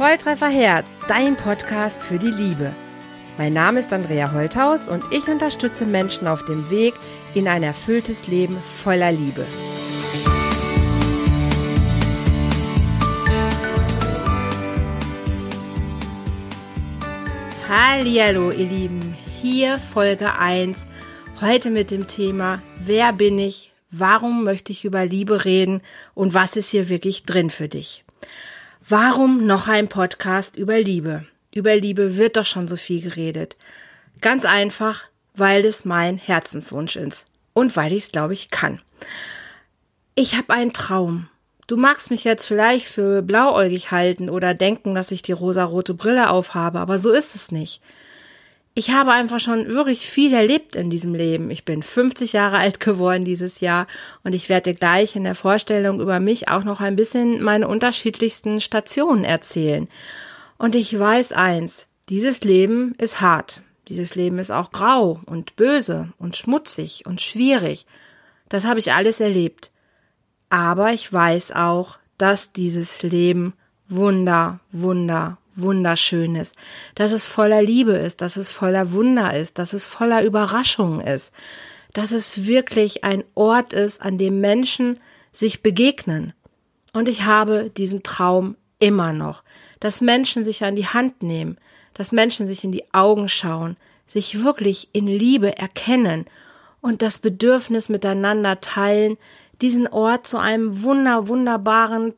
Volltreffer Herz, dein Podcast für die Liebe. Mein Name ist Andrea Holthaus und ich unterstütze Menschen auf dem Weg in ein erfülltes Leben voller Liebe. Hallo, ihr Lieben. Hier Folge 1. Heute mit dem Thema Wer bin ich? Warum möchte ich über Liebe reden? Und was ist hier wirklich drin für dich? Warum noch ein Podcast über Liebe? Über Liebe wird doch schon so viel geredet. Ganz einfach, weil es mein Herzenswunsch ist und weil ich es, glaube ich, kann. Ich habe einen Traum. Du magst mich jetzt vielleicht für blauäugig halten oder denken, dass ich die rosarote Brille aufhabe, aber so ist es nicht ich habe einfach schon wirklich viel erlebt in diesem Leben. Ich bin 50 Jahre alt geworden dieses Jahr und ich werde gleich in der Vorstellung über mich auch noch ein bisschen meine unterschiedlichsten Stationen erzählen. Und ich weiß eins, dieses Leben ist hart. Dieses Leben ist auch grau und böse und schmutzig und schwierig. Das habe ich alles erlebt. Aber ich weiß auch, dass dieses Leben wunder, wunder, Wunderschönes, dass es voller Liebe ist, dass es voller Wunder ist, dass es voller Überraschungen ist, dass es wirklich ein Ort ist, an dem Menschen sich begegnen. Und ich habe diesen Traum immer noch, dass Menschen sich an die Hand nehmen, dass Menschen sich in die Augen schauen, sich wirklich in Liebe erkennen und das Bedürfnis miteinander teilen, diesen Ort zu einem wunder, wunderbaren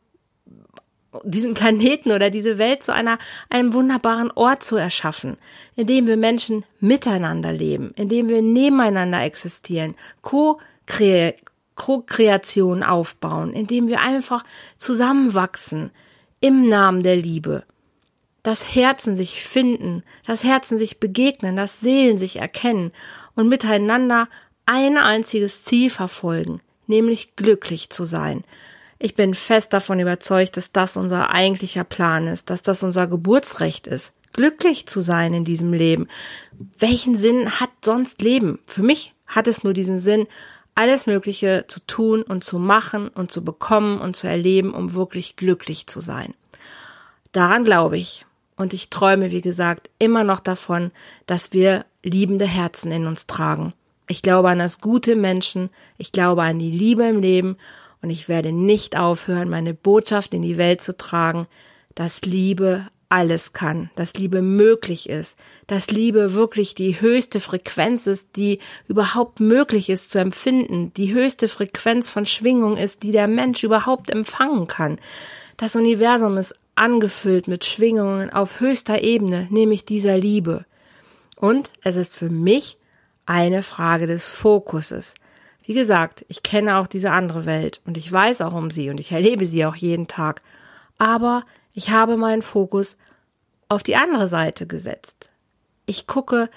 diesen Planeten oder diese Welt zu einer, einem wunderbaren Ort zu erschaffen, in dem wir Menschen miteinander leben, in dem wir nebeneinander existieren, Co-Kreation aufbauen, in dem wir einfach zusammenwachsen im Namen der Liebe. Das Herzen sich finden, das Herzen sich begegnen, das Seelen sich erkennen und miteinander ein einziges Ziel verfolgen, nämlich glücklich zu sein, ich bin fest davon überzeugt, dass das unser eigentlicher Plan ist, dass das unser Geburtsrecht ist, glücklich zu sein in diesem Leben. Welchen Sinn hat sonst Leben? Für mich hat es nur diesen Sinn, alles Mögliche zu tun und zu machen und zu bekommen und zu erleben, um wirklich glücklich zu sein. Daran glaube ich. Und ich träume, wie gesagt, immer noch davon, dass wir liebende Herzen in uns tragen. Ich glaube an das gute Menschen, ich glaube an die Liebe im Leben und ich werde nicht aufhören, meine Botschaft in die Welt zu tragen, dass Liebe alles kann, dass Liebe möglich ist, dass Liebe wirklich die höchste Frequenz ist, die überhaupt möglich ist zu empfinden, die höchste Frequenz von Schwingung ist, die der Mensch überhaupt empfangen kann. Das Universum ist angefüllt mit Schwingungen auf höchster Ebene, nämlich dieser Liebe. Und es ist für mich eine Frage des Fokuses. Wie gesagt, ich kenne auch diese andere Welt und ich weiß auch um sie und ich erlebe sie auch jeden Tag. Aber ich habe meinen Fokus auf die andere Seite gesetzt. Ich gucke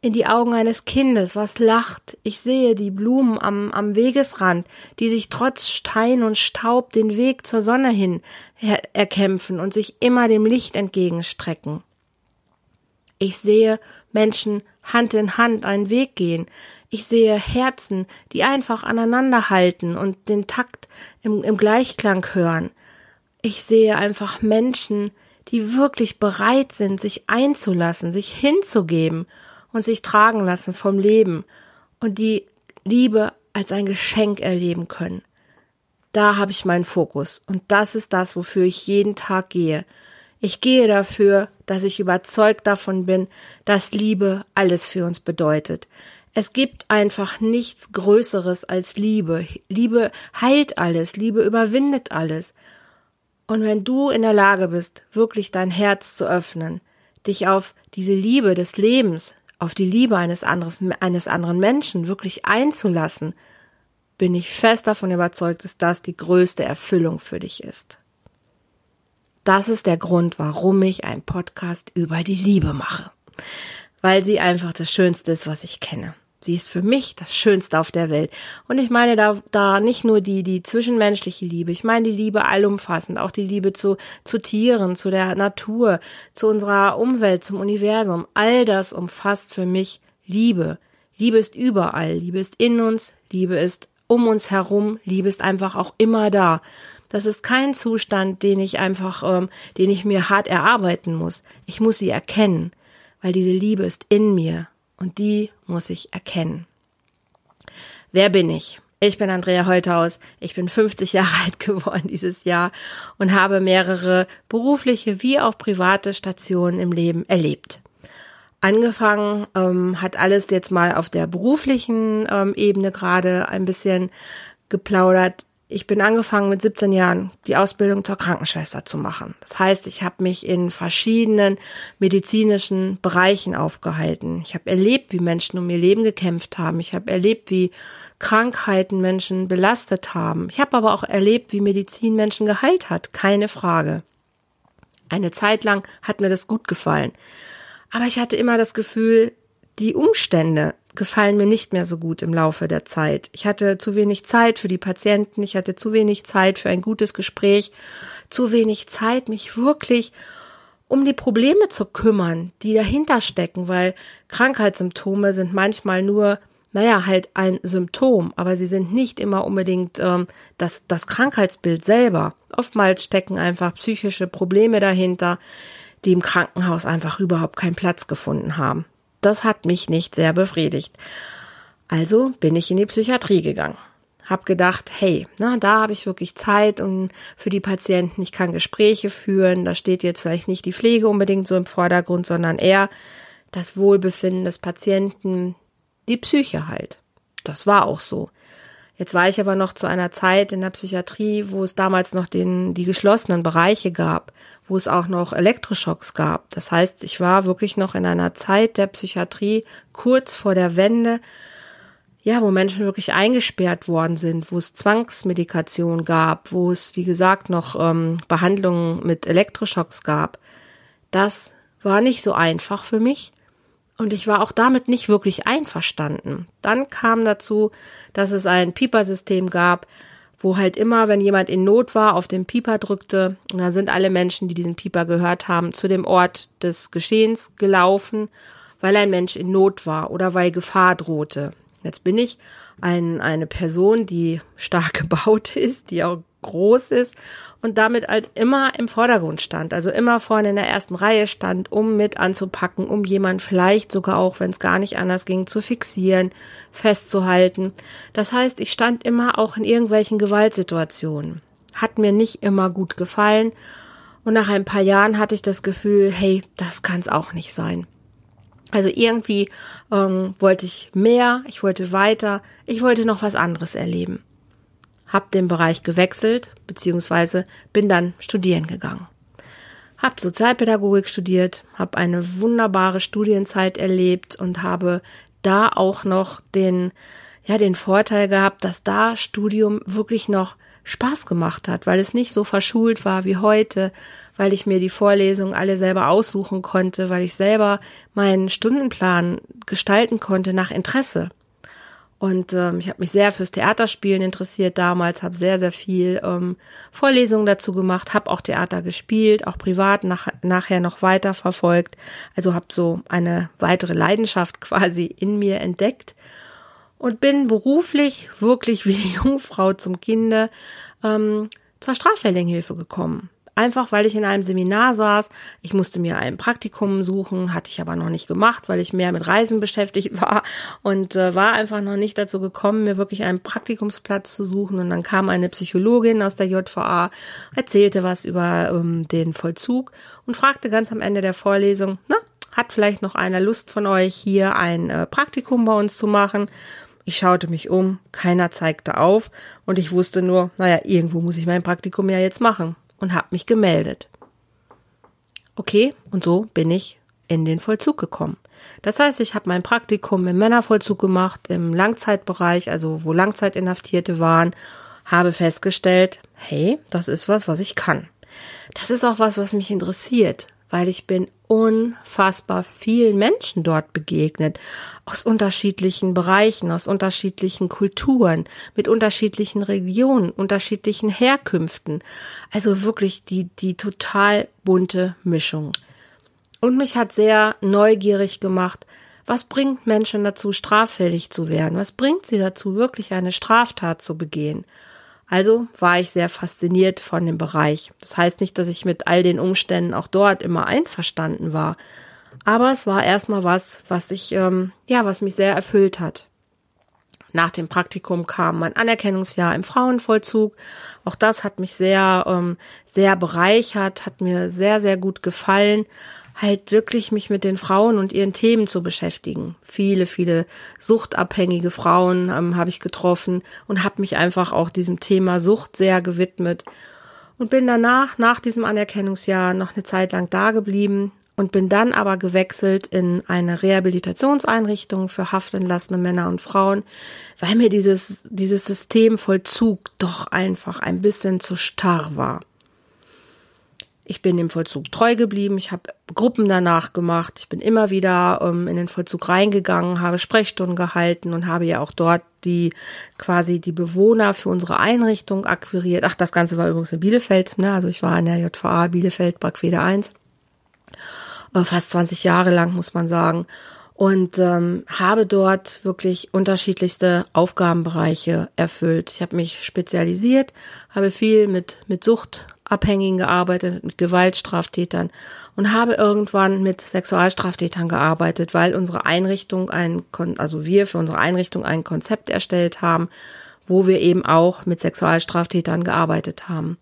in die Augen eines Kindes, was lacht. Ich sehe die Blumen am, am Wegesrand, die sich trotz Stein und Staub den Weg zur Sonne hin erkämpfen und sich immer dem Licht entgegenstrecken. Ich sehe Menschen Hand in Hand einen Weg gehen. Ich sehe Herzen, die einfach aneinander halten und den Takt im, im Gleichklang hören. Ich sehe einfach Menschen, die wirklich bereit sind, sich einzulassen, sich hinzugeben und sich tragen lassen vom Leben und die Liebe als ein Geschenk erleben können. Da habe ich meinen Fokus und das ist das, wofür ich jeden Tag gehe. Ich gehe dafür, dass ich überzeugt davon bin, dass Liebe alles für uns bedeutet, es gibt einfach nichts Größeres als Liebe. Liebe heilt alles, Liebe überwindet alles. Und wenn du in der Lage bist, wirklich dein Herz zu öffnen, dich auf diese Liebe des Lebens, auf die Liebe eines, anderes, eines anderen Menschen wirklich einzulassen, bin ich fest davon überzeugt, dass das die größte Erfüllung für dich ist. Das ist der Grund, warum ich einen Podcast über die Liebe mache. Weil sie einfach das Schönste ist, was ich kenne. Sie ist für mich das Schönste auf der Welt. Und ich meine da, da nicht nur die, die zwischenmenschliche Liebe. Ich meine die Liebe allumfassend. Auch die Liebe zu, zu Tieren, zu der Natur, zu unserer Umwelt, zum Universum. All das umfasst für mich Liebe. Liebe ist überall. Liebe ist in uns. Liebe ist um uns herum. Liebe ist einfach auch immer da. Das ist kein Zustand, den ich einfach, ähm, den ich mir hart erarbeiten muss. Ich muss sie erkennen, weil diese Liebe ist in mir und die muss ich erkennen. Wer bin ich? Ich bin Andrea Holthaus. Ich bin 50 Jahre alt geworden dieses Jahr und habe mehrere berufliche wie auch private Stationen im Leben erlebt. Angefangen ähm, hat alles jetzt mal auf der beruflichen ähm, Ebene gerade ein bisschen geplaudert. Ich bin angefangen mit 17 Jahren die Ausbildung zur Krankenschwester zu machen. Das heißt, ich habe mich in verschiedenen medizinischen Bereichen aufgehalten. Ich habe erlebt, wie Menschen um ihr Leben gekämpft haben. Ich habe erlebt, wie Krankheiten Menschen belastet haben. Ich habe aber auch erlebt, wie Medizin Menschen geheilt hat. Keine Frage. Eine Zeit lang hat mir das gut gefallen. Aber ich hatte immer das Gefühl, die Umstände gefallen mir nicht mehr so gut im Laufe der Zeit. Ich hatte zu wenig Zeit für die Patienten, ich hatte zu wenig Zeit für ein gutes Gespräch, zu wenig Zeit, mich wirklich um die Probleme zu kümmern, die dahinter stecken, weil Krankheitssymptome sind manchmal nur, naja, halt ein Symptom, aber sie sind nicht immer unbedingt ähm, das, das Krankheitsbild selber. Oftmals stecken einfach psychische Probleme dahinter, die im Krankenhaus einfach überhaupt keinen Platz gefunden haben das hat mich nicht sehr befriedigt. Also bin ich in die Psychiatrie gegangen. Hab gedacht, hey, na, da habe ich wirklich Zeit und für die Patienten, ich kann Gespräche führen, da steht jetzt vielleicht nicht die Pflege unbedingt so im Vordergrund, sondern eher das Wohlbefinden des Patienten, die Psyche halt. Das war auch so. Jetzt war ich aber noch zu einer Zeit in der Psychiatrie, wo es damals noch den, die geschlossenen Bereiche gab wo es auch noch Elektroschocks gab. Das heißt, ich war wirklich noch in einer Zeit der Psychiatrie kurz vor der Wende, ja, wo Menschen wirklich eingesperrt worden sind, wo es Zwangsmedikation gab, wo es, wie gesagt, noch ähm, Behandlungen mit Elektroschocks gab. Das war nicht so einfach für mich. Und ich war auch damit nicht wirklich einverstanden. Dann kam dazu, dass es ein Pieper-System gab, wo halt immer, wenn jemand in Not war, auf den Pieper drückte, und da sind alle Menschen, die diesen Pieper gehört haben, zu dem Ort des Geschehens gelaufen, weil ein Mensch in Not war oder weil Gefahr drohte. Jetzt bin ich ein, eine Person, die stark gebaut ist, die auch groß ist und damit halt immer im Vordergrund stand, also immer vorne in der ersten Reihe stand, um mit anzupacken, um jemand vielleicht sogar auch, wenn es gar nicht anders ging, zu fixieren, festzuhalten. Das heißt, ich stand immer auch in irgendwelchen Gewaltsituationen. Hat mir nicht immer gut gefallen und nach ein paar Jahren hatte ich das Gefühl, hey, das kann es auch nicht sein. Also irgendwie ähm, wollte ich mehr, ich wollte weiter, ich wollte noch was anderes erleben habe den Bereich gewechselt, beziehungsweise bin dann studieren gegangen. Hab Sozialpädagogik studiert, habe eine wunderbare Studienzeit erlebt und habe da auch noch den, ja, den Vorteil gehabt, dass da Studium wirklich noch Spaß gemacht hat, weil es nicht so verschult war wie heute, weil ich mir die Vorlesungen alle selber aussuchen konnte, weil ich selber meinen Stundenplan gestalten konnte nach Interesse. Und ähm, ich habe mich sehr fürs Theaterspielen interessiert damals, habe sehr, sehr viel ähm, Vorlesungen dazu gemacht, habe auch Theater gespielt, auch privat nach, nachher noch weiter verfolgt. Also habe so eine weitere Leidenschaft quasi in mir entdeckt und bin beruflich wirklich wie die Jungfrau zum Kinde ähm, zur Straffälligenhilfe gekommen. Einfach weil ich in einem Seminar saß. Ich musste mir ein Praktikum suchen, hatte ich aber noch nicht gemacht, weil ich mehr mit Reisen beschäftigt war und äh, war einfach noch nicht dazu gekommen, mir wirklich einen Praktikumsplatz zu suchen. Und dann kam eine Psychologin aus der JVA, erzählte was über ähm, den Vollzug und fragte ganz am Ende der Vorlesung, na, hat vielleicht noch einer Lust von euch hier ein äh, Praktikum bei uns zu machen? Ich schaute mich um, keiner zeigte auf und ich wusste nur, naja, irgendwo muss ich mein Praktikum ja jetzt machen und habe mich gemeldet. Okay, und so bin ich in den Vollzug gekommen. Das heißt, ich habe mein Praktikum im Männervollzug gemacht, im Langzeitbereich, also wo Langzeitinhaftierte waren, habe festgestellt, hey, das ist was, was ich kann. Das ist auch was, was mich interessiert weil ich bin unfassbar vielen Menschen dort begegnet, aus unterschiedlichen Bereichen, aus unterschiedlichen Kulturen, mit unterschiedlichen Regionen, unterschiedlichen Herkünften. Also wirklich die, die total bunte Mischung. Und mich hat sehr neugierig gemacht, was bringt Menschen dazu, straffällig zu werden? Was bringt sie dazu, wirklich eine Straftat zu begehen? Also war ich sehr fasziniert von dem Bereich. Das heißt nicht, dass ich mit all den Umständen auch dort immer einverstanden war. Aber es war erstmal was, was ich, ähm, ja, was mich sehr erfüllt hat. Nach dem Praktikum kam mein Anerkennungsjahr im Frauenvollzug. Auch das hat mich sehr, ähm, sehr bereichert, hat mir sehr, sehr gut gefallen, halt wirklich mich mit den Frauen und ihren Themen zu beschäftigen. Viele, viele suchtabhängige Frauen ähm, habe ich getroffen und habe mich einfach auch diesem Thema Sucht sehr gewidmet und bin danach, nach diesem Anerkennungsjahr, noch eine Zeit lang da geblieben und bin dann aber gewechselt in eine Rehabilitationseinrichtung für haftentlassene Männer und Frauen, weil mir dieses, dieses System Vollzug doch einfach ein bisschen zu starr war. Ich bin dem Vollzug treu geblieben. Ich habe Gruppen danach gemacht. Ich bin immer wieder ähm, in den Vollzug reingegangen, habe Sprechstunden gehalten und habe ja auch dort die quasi die Bewohner für unsere Einrichtung akquiriert. Ach, das Ganze war übrigens in Bielefeld. Ne? Also ich war in der JVA Bielefeld, Brackwede 1 fast 20 Jahre lang, muss man sagen. Und ähm, habe dort wirklich unterschiedlichste Aufgabenbereiche erfüllt. Ich habe mich spezialisiert, habe viel mit, mit Suchtabhängigen gearbeitet, mit Gewaltstraftätern und habe irgendwann mit Sexualstraftätern gearbeitet, weil unsere Einrichtung ein, also wir für unsere Einrichtung ein Konzept erstellt haben, wo wir eben auch mit Sexualstraftätern gearbeitet haben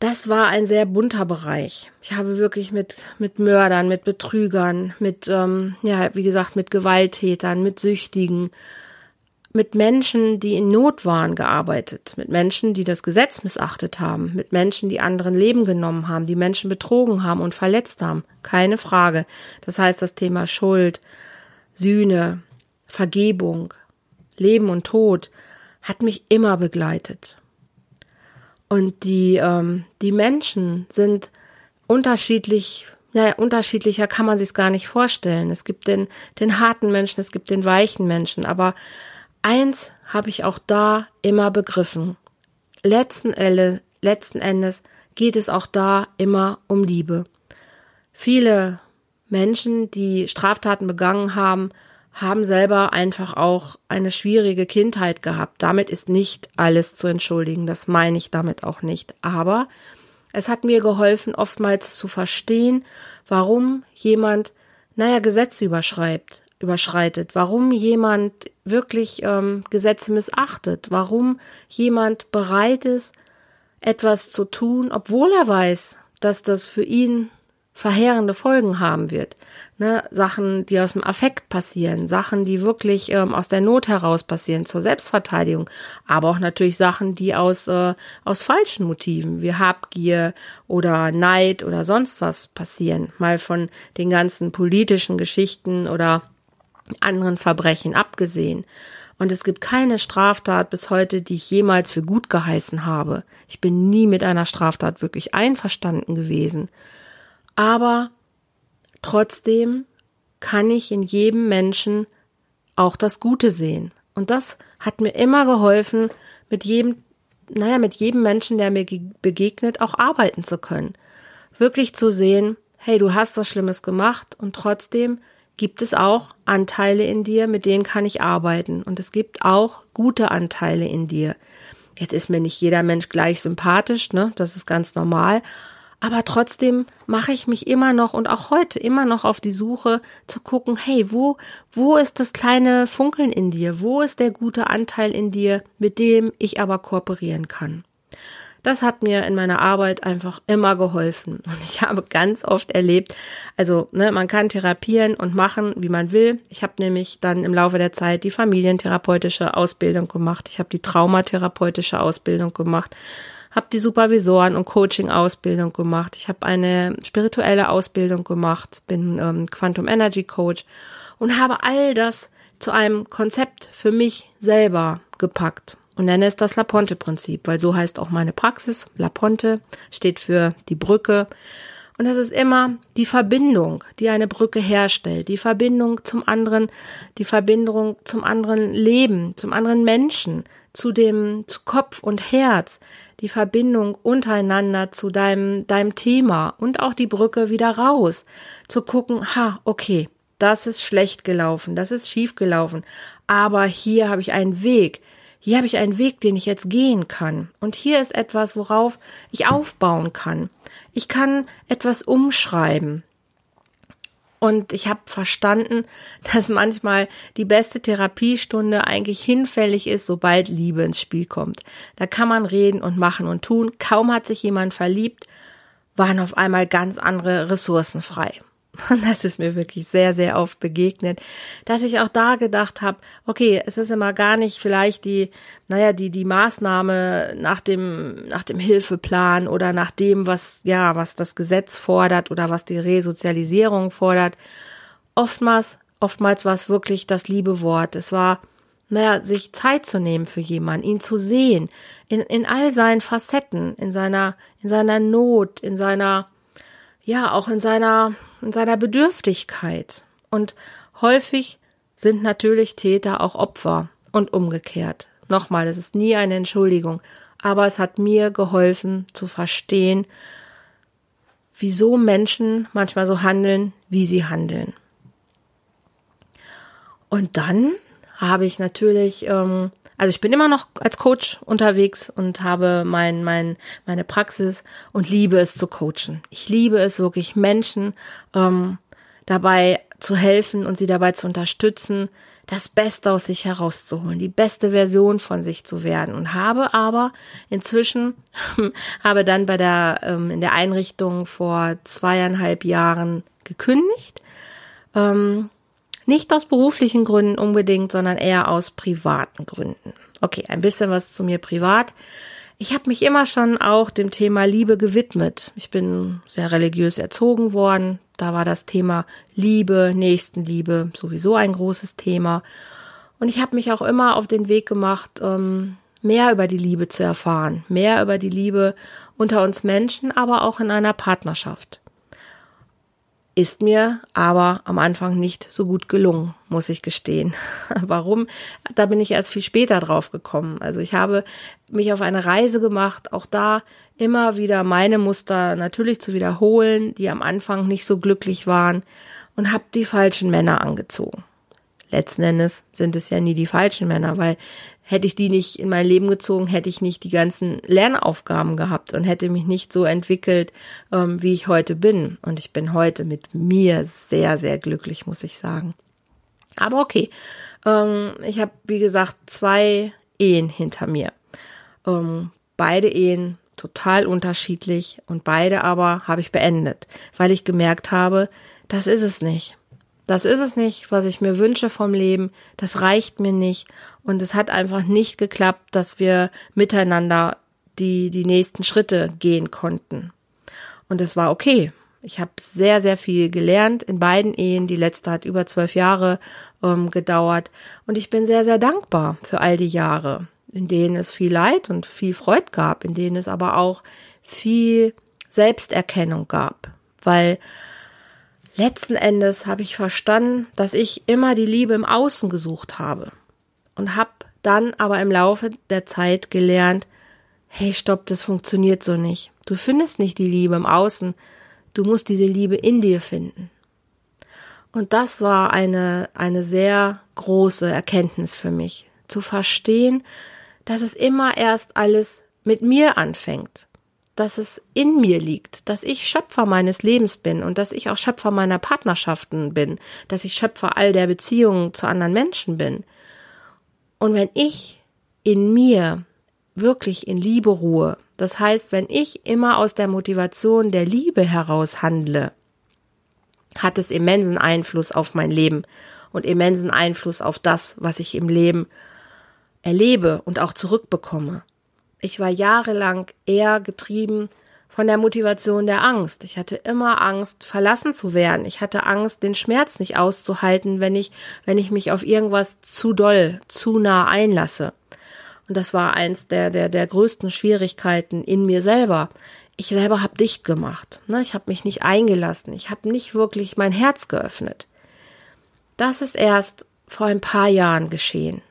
das war ein sehr bunter Bereich. Ich habe wirklich mit, mit Mördern, mit Betrügern, mit, ähm, ja, wie gesagt, mit Gewalttätern, mit Süchtigen, mit Menschen, die in Not waren, gearbeitet, mit Menschen, die das Gesetz missachtet haben, mit Menschen, die anderen Leben genommen haben, die Menschen betrogen haben und verletzt haben. Keine Frage. Das heißt, das Thema Schuld, Sühne, Vergebung, Leben und Tod hat mich immer begleitet. Und die, ähm, die Menschen sind unterschiedlich, ja, unterschiedlicher kann man sich gar nicht vorstellen. Es gibt den, den harten Menschen, es gibt den weichen Menschen, aber eins habe ich auch da immer begriffen. Letzten, Elle, letzten Endes geht es auch da immer um Liebe. Viele Menschen, die Straftaten begangen haben, haben selber einfach auch eine schwierige Kindheit gehabt. Damit ist nicht alles zu entschuldigen, das meine ich damit auch nicht. Aber es hat mir geholfen, oftmals zu verstehen, warum jemand, naja, Gesetze überschreibt, überschreitet, warum jemand wirklich ähm, Gesetze missachtet, warum jemand bereit ist, etwas zu tun, obwohl er weiß, dass das für ihn verheerende Folgen haben wird. Ne, Sachen, die aus dem Affekt passieren, Sachen, die wirklich ähm, aus der Not heraus passieren zur Selbstverteidigung, aber auch natürlich Sachen, die aus äh, aus falschen Motiven wie Habgier oder Neid oder sonst was passieren, mal von den ganzen politischen Geschichten oder anderen Verbrechen abgesehen. Und es gibt keine Straftat bis heute, die ich jemals für gut geheißen habe. Ich bin nie mit einer Straftat wirklich einverstanden gewesen. Aber trotzdem kann ich in jedem Menschen auch das Gute sehen. Und das hat mir immer geholfen, mit jedem, naja, mit jedem Menschen, der mir begegnet, auch arbeiten zu können. Wirklich zu sehen, hey, du hast was Schlimmes gemacht und trotzdem gibt es auch Anteile in dir, mit denen kann ich arbeiten. Und es gibt auch gute Anteile in dir. Jetzt ist mir nicht jeder Mensch gleich sympathisch, ne? Das ist ganz normal aber trotzdem mache ich mich immer noch und auch heute immer noch auf die Suche zu gucken, hey, wo, wo ist das kleine Funkeln in dir? Wo ist der gute Anteil in dir, mit dem ich aber kooperieren kann? Das hat mir in meiner Arbeit einfach immer geholfen. Und ich habe ganz oft erlebt, also ne, man kann therapieren und machen, wie man will. Ich habe nämlich dann im Laufe der Zeit die familientherapeutische Ausbildung gemacht. Ich habe die traumatherapeutische Ausbildung gemacht habe die Supervisoren- und Coaching-Ausbildung gemacht. Ich habe eine spirituelle Ausbildung gemacht, bin ähm, Quantum Energy Coach und habe all das zu einem Konzept für mich selber gepackt und nenne es das Laponte-Prinzip, weil so heißt auch meine Praxis. Laponte steht für die Brücke. Und das ist immer die Verbindung, die eine Brücke herstellt, die Verbindung zum anderen, die Verbindung zum anderen Leben, zum anderen Menschen, zu dem, zu Kopf und Herz, die Verbindung untereinander zu deinem, deinem Thema und auch die Brücke wieder raus. Zu gucken, ha, okay, das ist schlecht gelaufen, das ist schief gelaufen, aber hier habe ich einen Weg. Hier habe ich einen Weg, den ich jetzt gehen kann. Und hier ist etwas, worauf ich aufbauen kann. Ich kann etwas umschreiben. Und ich habe verstanden, dass manchmal die beste Therapiestunde eigentlich hinfällig ist, sobald Liebe ins Spiel kommt. Da kann man reden und machen und tun. Kaum hat sich jemand verliebt, waren auf einmal ganz andere Ressourcen frei. Und das ist mir wirklich sehr, sehr oft begegnet, dass ich auch da gedacht habe, okay, es ist immer gar nicht vielleicht die, naja, die, die Maßnahme nach dem, nach dem Hilfeplan oder nach dem, was, ja, was das Gesetz fordert oder was die Resozialisierung fordert. Oftmals, oftmals war es wirklich das liebe Wort. Es war, naja, sich Zeit zu nehmen für jemanden, ihn zu sehen, in, in all seinen Facetten, in seiner, in seiner Not, in seiner, ja, auch in seiner, in seiner Bedürftigkeit. Und häufig sind natürlich Täter auch Opfer und umgekehrt. Nochmal, es ist nie eine Entschuldigung, aber es hat mir geholfen zu verstehen, wieso Menschen manchmal so handeln, wie sie handeln. Und dann habe ich natürlich ähm, also ich bin immer noch als Coach unterwegs und habe mein, mein, meine Praxis und liebe es zu coachen. Ich liebe es wirklich Menschen ähm, dabei zu helfen und sie dabei zu unterstützen, das Beste aus sich herauszuholen, die beste Version von sich zu werden und habe aber inzwischen habe dann bei der ähm, in der Einrichtung vor zweieinhalb Jahren gekündigt. Ähm, nicht aus beruflichen Gründen unbedingt, sondern eher aus privaten Gründen. Okay, ein bisschen was zu mir privat. Ich habe mich immer schon auch dem Thema Liebe gewidmet. Ich bin sehr religiös erzogen worden. Da war das Thema Liebe, Nächstenliebe sowieso ein großes Thema. Und ich habe mich auch immer auf den Weg gemacht, ähm, mehr über die Liebe zu erfahren, mehr über die Liebe unter uns Menschen, aber auch in einer Partnerschaft. Ist mir aber am Anfang nicht so gut gelungen, muss ich gestehen. Warum? Da bin ich erst viel später drauf gekommen. Also ich habe mich auf eine Reise gemacht, auch da immer wieder meine Muster natürlich zu wiederholen, die am Anfang nicht so glücklich waren und habe die falschen Männer angezogen. Letzten Endes sind es ja nie die falschen Männer, weil hätte ich die nicht in mein Leben gezogen, hätte ich nicht die ganzen Lernaufgaben gehabt und hätte mich nicht so entwickelt, ähm, wie ich heute bin. Und ich bin heute mit mir sehr, sehr glücklich, muss ich sagen. Aber okay, ähm, ich habe, wie gesagt, zwei Ehen hinter mir. Ähm, beide Ehen total unterschiedlich und beide aber habe ich beendet, weil ich gemerkt habe, das ist es nicht. Das ist es nicht, was ich mir wünsche vom Leben. Das reicht mir nicht. Und es hat einfach nicht geklappt, dass wir miteinander die, die nächsten Schritte gehen konnten. Und es war okay. Ich habe sehr, sehr viel gelernt in beiden Ehen. Die letzte hat über zwölf Jahre ähm, gedauert. Und ich bin sehr, sehr dankbar für all die Jahre, in denen es viel Leid und viel Freud gab, in denen es aber auch viel Selbsterkennung gab. Weil letzten Endes habe ich verstanden, dass ich immer die Liebe im Außen gesucht habe und habe dann aber im Laufe der Zeit gelernt, hey, stopp, das funktioniert so nicht. Du findest nicht die Liebe im Außen, du musst diese Liebe in dir finden. Und das war eine, eine sehr große Erkenntnis für mich, zu verstehen, dass es immer erst alles mit mir anfängt, dass es in mir liegt, dass ich Schöpfer meines Lebens bin und dass ich auch Schöpfer meiner Partnerschaften bin, dass ich Schöpfer all der Beziehungen zu anderen Menschen bin. Und wenn ich in mir wirklich in Liebe ruhe, das heißt, wenn ich immer aus der Motivation der Liebe heraus handle, hat es immensen Einfluss auf mein Leben und immensen Einfluss auf das, was ich im Leben erlebe und auch zurückbekomme. Ich war jahrelang eher getrieben von der Motivation der Angst. Ich hatte immer Angst, verlassen zu werden. Ich hatte Angst, den Schmerz nicht auszuhalten, wenn ich, wenn ich mich auf irgendwas zu doll, zu nah einlasse. Und das war eins der, der, der größten Schwierigkeiten in mir selber. Ich selber habe dicht gemacht. Ne? Ich habe mich nicht eingelassen. Ich habe nicht wirklich mein Herz geöffnet. Das ist erst vor ein paar Jahren geschehen.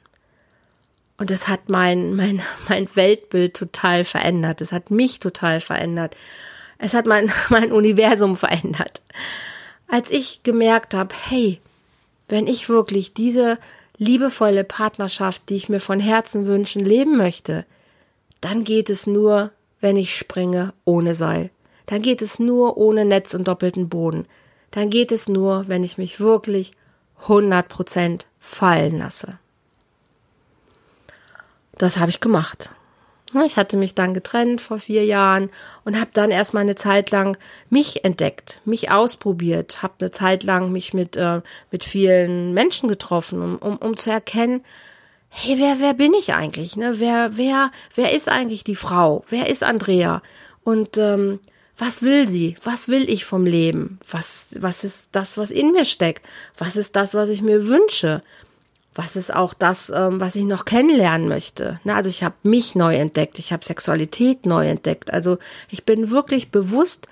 Und das hat mein, mein, mein Weltbild total verändert. Es hat mich total verändert. Es hat mein, mein Universum verändert. Als ich gemerkt habe, hey, wenn ich wirklich diese liebevolle Partnerschaft, die ich mir von Herzen wünschen, leben möchte, dann geht es nur, wenn ich springe ohne Seil. Dann geht es nur ohne Netz und doppelten Boden. Dann geht es nur, wenn ich mich wirklich 100% fallen lasse. Das habe ich gemacht. Ich hatte mich dann getrennt vor vier Jahren und habe dann erstmal eine Zeit lang mich entdeckt, mich ausprobiert, habe eine Zeit lang mich mit, äh, mit vielen Menschen getroffen, um, um, um zu erkennen, hey, wer, wer bin ich eigentlich? Ne? Wer, wer, wer ist eigentlich die Frau? Wer ist Andrea? Und ähm, was will sie? Was will ich vom Leben? Was, was ist das, was in mir steckt? Was ist das, was ich mir wünsche? Was ist auch das, ähm, was ich noch kennenlernen möchte. Ne? Also ich habe mich neu entdeckt, ich habe Sexualität neu entdeckt. Also ich bin wirklich bewusst,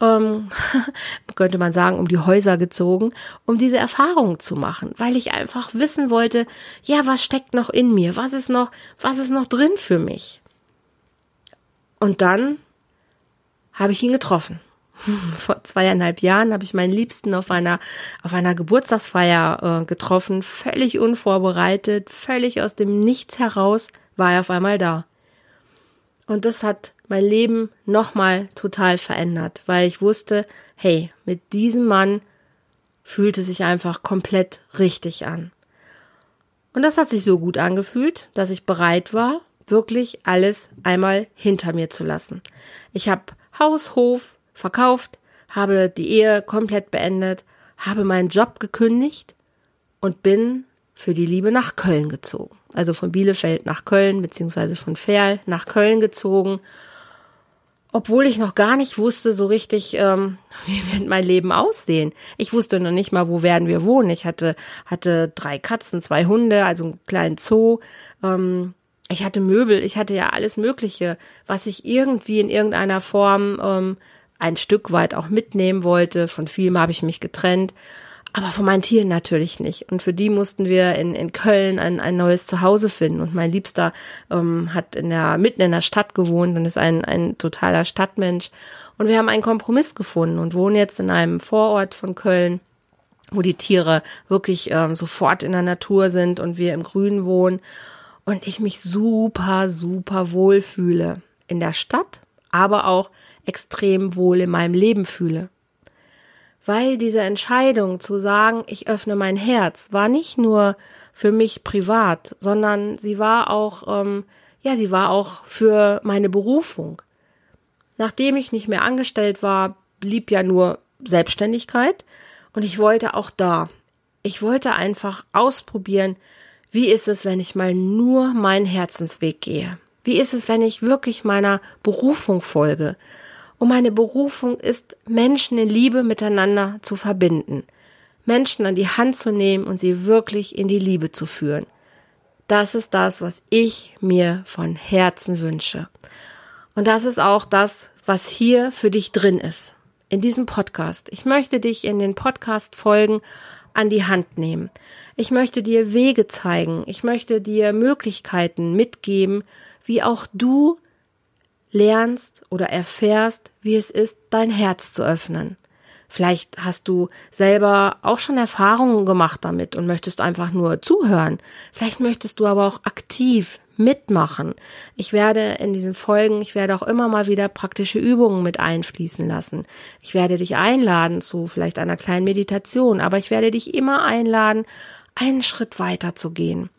ähm, könnte man sagen, um die Häuser gezogen, um diese Erfahrung zu machen, weil ich einfach wissen wollte, ja, was steckt noch in mir, was ist noch, was ist noch drin für mich. Und dann habe ich ihn getroffen. Vor zweieinhalb Jahren habe ich meinen Liebsten auf einer, auf einer Geburtstagsfeier äh, getroffen, völlig unvorbereitet, völlig aus dem Nichts heraus war er auf einmal da. Und das hat mein Leben nochmal total verändert, weil ich wusste, hey, mit diesem Mann fühlte sich einfach komplett richtig an. Und das hat sich so gut angefühlt, dass ich bereit war, wirklich alles einmal hinter mir zu lassen. Ich habe Haus, Hof, verkauft, habe die Ehe komplett beendet, habe meinen Job gekündigt und bin für die Liebe nach Köln gezogen. Also von Bielefeld nach Köln, beziehungsweise von Ferl nach Köln gezogen. Obwohl ich noch gar nicht wusste so richtig, ähm, wie wird mein Leben aussehen. Ich wusste noch nicht mal, wo werden wir wohnen. Ich hatte, hatte drei Katzen, zwei Hunde, also einen kleinen Zoo. Ähm, ich hatte Möbel, ich hatte ja alles Mögliche, was ich irgendwie in irgendeiner Form ähm, ein Stück weit auch mitnehmen wollte. Von vielem habe ich mich getrennt, aber von meinen Tieren natürlich nicht. Und für die mussten wir in, in Köln ein, ein neues Zuhause finden. Und mein Liebster ähm, hat in der, mitten in der Stadt gewohnt und ist ein, ein totaler Stadtmensch. Und wir haben einen Kompromiss gefunden und wohnen jetzt in einem Vorort von Köln, wo die Tiere wirklich ähm, sofort in der Natur sind und wir im Grün wohnen. Und ich mich super, super wohl fühle in der Stadt, aber auch extrem wohl in meinem Leben fühle. Weil diese Entscheidung zu sagen, ich öffne mein Herz, war nicht nur für mich privat, sondern sie war auch, ähm, ja, sie war auch für meine Berufung. Nachdem ich nicht mehr angestellt war, blieb ja nur Selbstständigkeit und ich wollte auch da. Ich wollte einfach ausprobieren, wie ist es, wenn ich mal nur meinen Herzensweg gehe? Wie ist es, wenn ich wirklich meiner Berufung folge? Und meine Berufung ist, Menschen in Liebe miteinander zu verbinden, Menschen an die Hand zu nehmen und sie wirklich in die Liebe zu führen. Das ist das, was ich mir von Herzen wünsche. Und das ist auch das, was hier für dich drin ist. In diesem Podcast. Ich möchte dich in den Podcast folgen an die Hand nehmen. Ich möchte dir Wege zeigen. Ich möchte dir Möglichkeiten mitgeben, wie auch du lernst oder erfährst, wie es ist, dein Herz zu öffnen. Vielleicht hast du selber auch schon Erfahrungen gemacht damit und möchtest einfach nur zuhören. Vielleicht möchtest du aber auch aktiv mitmachen. Ich werde in diesen Folgen, ich werde auch immer mal wieder praktische Übungen mit einfließen lassen. Ich werde dich einladen zu vielleicht einer kleinen Meditation, aber ich werde dich immer einladen, einen Schritt weiter zu gehen.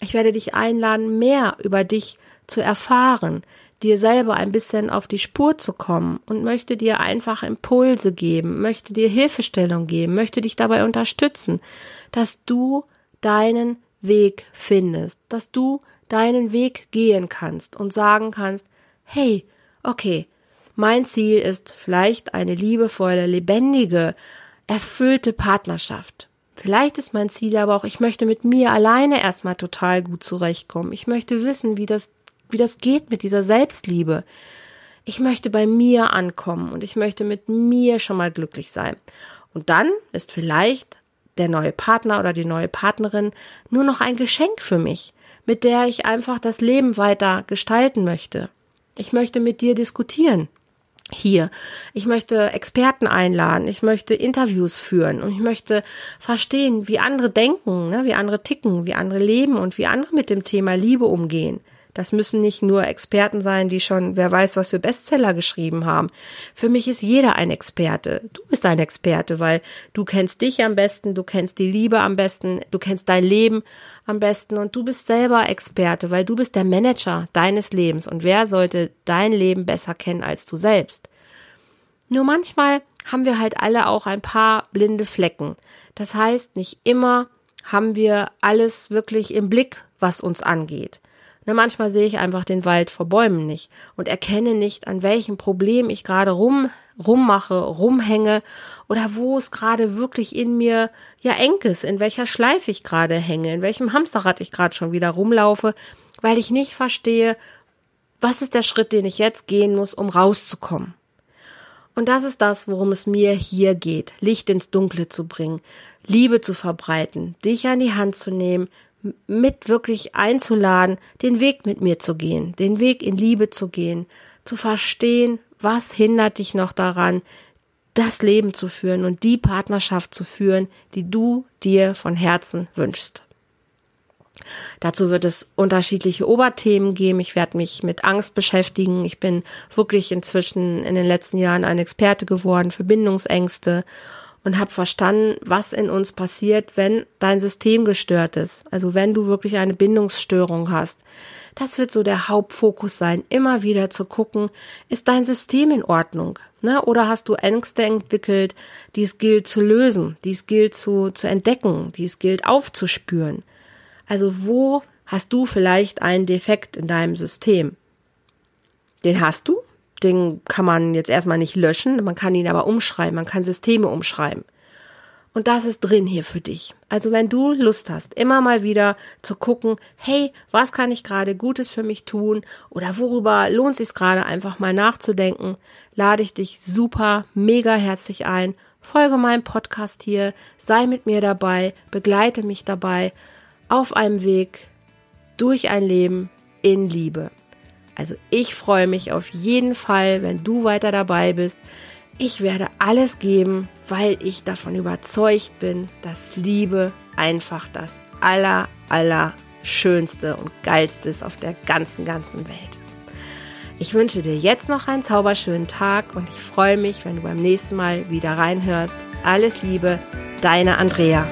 Ich werde dich einladen, mehr über dich zu erfahren, dir selber ein bisschen auf die Spur zu kommen und möchte dir einfach Impulse geben, möchte dir Hilfestellung geben, möchte dich dabei unterstützen, dass du deinen Weg findest, dass du deinen Weg gehen kannst und sagen kannst, hey, okay, mein Ziel ist vielleicht eine liebevolle, lebendige, erfüllte Partnerschaft. Vielleicht ist mein Ziel aber auch, ich möchte mit mir alleine erstmal total gut zurechtkommen. Ich möchte wissen, wie das wie das geht mit dieser Selbstliebe. Ich möchte bei mir ankommen und ich möchte mit mir schon mal glücklich sein. Und dann ist vielleicht der neue Partner oder die neue Partnerin nur noch ein Geschenk für mich, mit der ich einfach das Leben weiter gestalten möchte. Ich möchte mit dir diskutieren. hier. Ich möchte Experten einladen, ich möchte Interviews führen und ich möchte verstehen, wie andere denken, ne, wie andere ticken, wie andere leben und wie andere mit dem Thema Liebe umgehen. Das müssen nicht nur Experten sein, die schon, wer weiß, was für Bestseller geschrieben haben. Für mich ist jeder ein Experte. Du bist ein Experte, weil du kennst dich am besten, du kennst die Liebe am besten, du kennst dein Leben am besten und du bist selber Experte, weil du bist der Manager deines Lebens und wer sollte dein Leben besser kennen als du selbst? Nur manchmal haben wir halt alle auch ein paar blinde Flecken. Das heißt, nicht immer haben wir alles wirklich im Blick, was uns angeht. Ne, manchmal sehe ich einfach den Wald vor Bäumen nicht und erkenne nicht, an welchem Problem ich gerade rum, rummache, rumhänge oder wo es gerade wirklich in mir ja eng ist, in welcher Schleife ich gerade hänge, in welchem Hamsterrad ich gerade schon wieder rumlaufe, weil ich nicht verstehe, was ist der Schritt, den ich jetzt gehen muss, um rauszukommen. Und das ist das, worum es mir hier geht, Licht ins Dunkle zu bringen, Liebe zu verbreiten, dich an die Hand zu nehmen, mit wirklich einzuladen, den Weg mit mir zu gehen, den Weg in Liebe zu gehen, zu verstehen, was hindert dich noch daran, das Leben zu führen und die Partnerschaft zu führen, die du dir von Herzen wünschst. Dazu wird es unterschiedliche Oberthemen geben. Ich werde mich mit Angst beschäftigen. Ich bin wirklich inzwischen in den letzten Jahren ein Experte geworden für Bindungsängste und habe verstanden, was in uns passiert, wenn dein System gestört ist. Also wenn du wirklich eine Bindungsstörung hast. Das wird so der Hauptfokus sein, immer wieder zu gucken, ist dein System in Ordnung? Ne? Oder hast du Ängste entwickelt, die es gilt zu lösen, die es gilt zu, zu entdecken, die es gilt aufzuspüren? Also wo hast du vielleicht einen Defekt in deinem System? Den hast du, den kann man jetzt erstmal nicht löschen, man kann ihn aber umschreiben, man kann Systeme umschreiben. Und das ist drin hier für dich. Also wenn du Lust hast, immer mal wieder zu gucken, hey, was kann ich gerade Gutes für mich tun oder worüber lohnt sich gerade einfach mal nachzudenken, lade ich dich super, mega herzlich ein. Folge meinem Podcast hier, sei mit mir dabei, begleite mich dabei auf einem Weg durch ein Leben in Liebe. Also ich freue mich auf jeden Fall, wenn du weiter dabei bist. Ich werde alles geben, weil ich davon überzeugt bin, dass Liebe einfach das aller, aller schönste und geilste ist auf der ganzen, ganzen Welt. Ich wünsche dir jetzt noch einen zauberschönen Tag und ich freue mich, wenn du beim nächsten Mal wieder reinhörst. Alles Liebe, deine Andrea.